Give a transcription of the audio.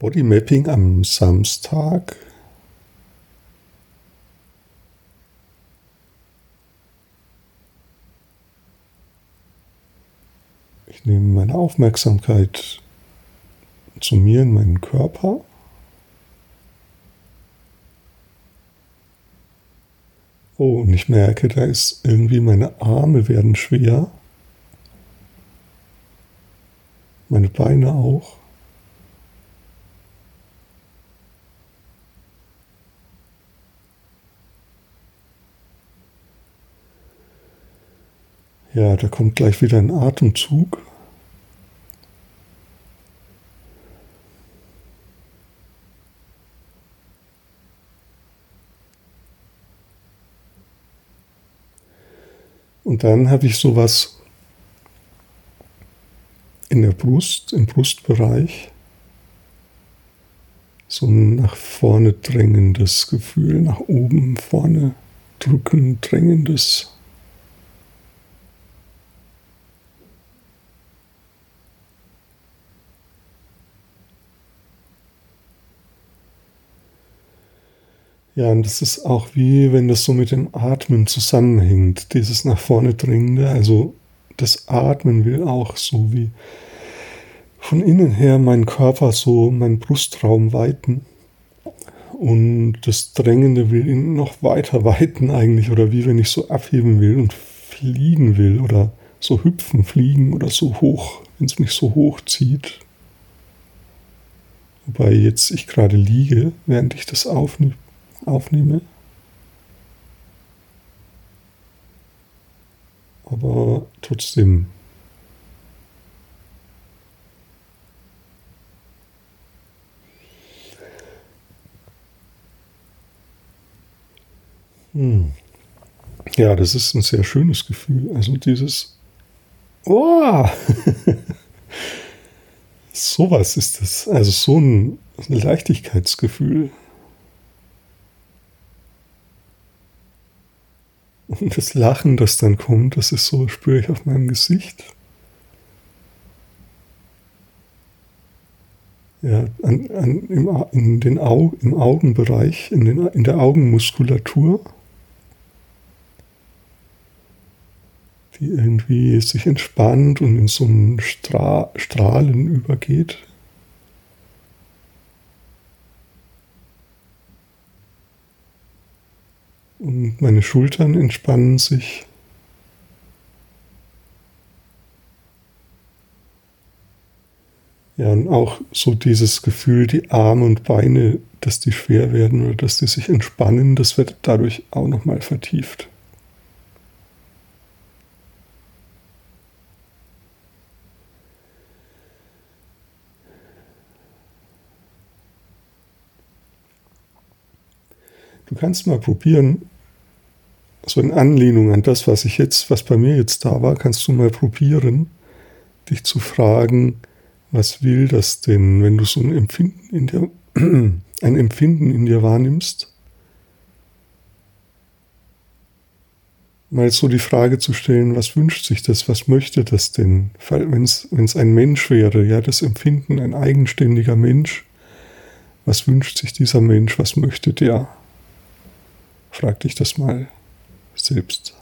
Bodymapping am Samstag. Ich nehme meine Aufmerksamkeit zu mir in meinen Körper. Oh, und ich merke, da ist irgendwie meine Arme werden schwer. Meine Beine auch. Ja, da kommt gleich wieder ein Atemzug. Und dann habe ich sowas in der Brust, im Brustbereich, so ein nach vorne drängendes Gefühl, nach oben, vorne drücken, drängendes Ja, und das ist auch wie, wenn das so mit dem Atmen zusammenhängt, dieses nach vorne dringende. Also das Atmen will auch so wie von innen her meinen Körper so, meinen Brustraum weiten. Und das Drängende will ihn noch weiter weiten eigentlich, oder wie wenn ich so abheben will und fliegen will oder so hüpfen, fliegen oder so hoch, wenn es mich so hoch zieht. Wobei jetzt ich gerade liege, während ich das aufnehme aufnehme. Aber trotzdem. Hm. Ja, das ist ein sehr schönes Gefühl. Also dieses Oh! Sowas ist das. Also so ein Leichtigkeitsgefühl. Und das Lachen, das dann kommt, das ist so, spüre ich auf meinem Gesicht. Ja, an, an, im, in den Au, im Augenbereich, in, den, in der Augenmuskulatur, die irgendwie sich entspannt und in so ein Stra Strahlen übergeht. Und meine Schultern entspannen sich. Ja, und auch so dieses Gefühl, die Arme und Beine, dass die schwer werden oder dass die sich entspannen, das wird dadurch auch nochmal vertieft. Du kannst mal probieren, so in Anlehnung an das, was ich jetzt, was bei mir jetzt da war, kannst du mal probieren, dich zu fragen, was will das denn, wenn du so ein Empfinden in dir, ein Empfinden in dir wahrnimmst? Mal so die Frage zu stellen, was wünscht sich das, was möchte das denn? Wenn es ein Mensch wäre, ja, das Empfinden, ein eigenständiger Mensch, was wünscht sich dieser Mensch, was möchte der? Frag dich das mal selbst.